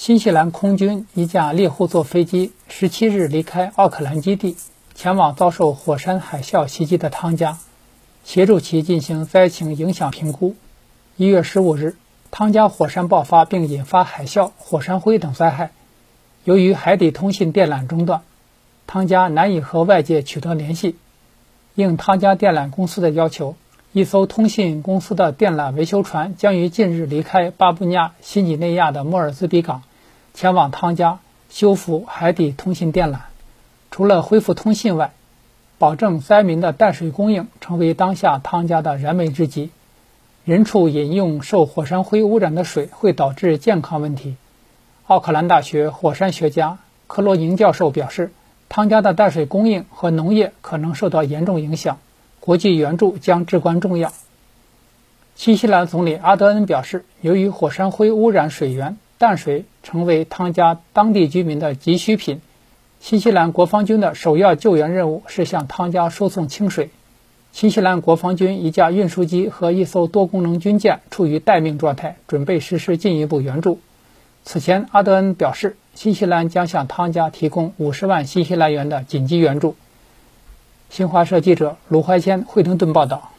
新西兰空军一架猎户座飞机十七日离开奥克兰基地，前往遭受火山海啸袭击的汤加，协助其进行灾情影响评估。一月十五日，汤加火山爆发并引发海啸、火山灰等灾害。由于海底通信电缆中断，汤加难以和外界取得联系。应汤加电缆公司的要求。一艘通信公司的电缆维修船将于近日离开巴布亚新几内亚的莫尔兹比港，前往汤加修复海底通信电缆。除了恢复通信外，保证灾民的淡水供应成为当下汤加的燃眉之急。人畜饮用受火山灰污染的水会导致健康问题。奥克兰大学火山学家克罗宁教授表示，汤加的淡水供应和农业可能受到严重影响。国际援助将至关重要。新西兰总理阿德恩表示，由于火山灰污染水源，淡水成为汤加当地居民的急需品。新西兰国防军的首要救援任务是向汤加输送清水。新西兰国防军一架运输机和一艘多功能军舰处于待命状态，准备实施进一步援助。此前，阿德恩表示，新西兰将向汤加提供五十万新西兰元的紧急援助。新华社记者鲁怀谦惠灵顿报道。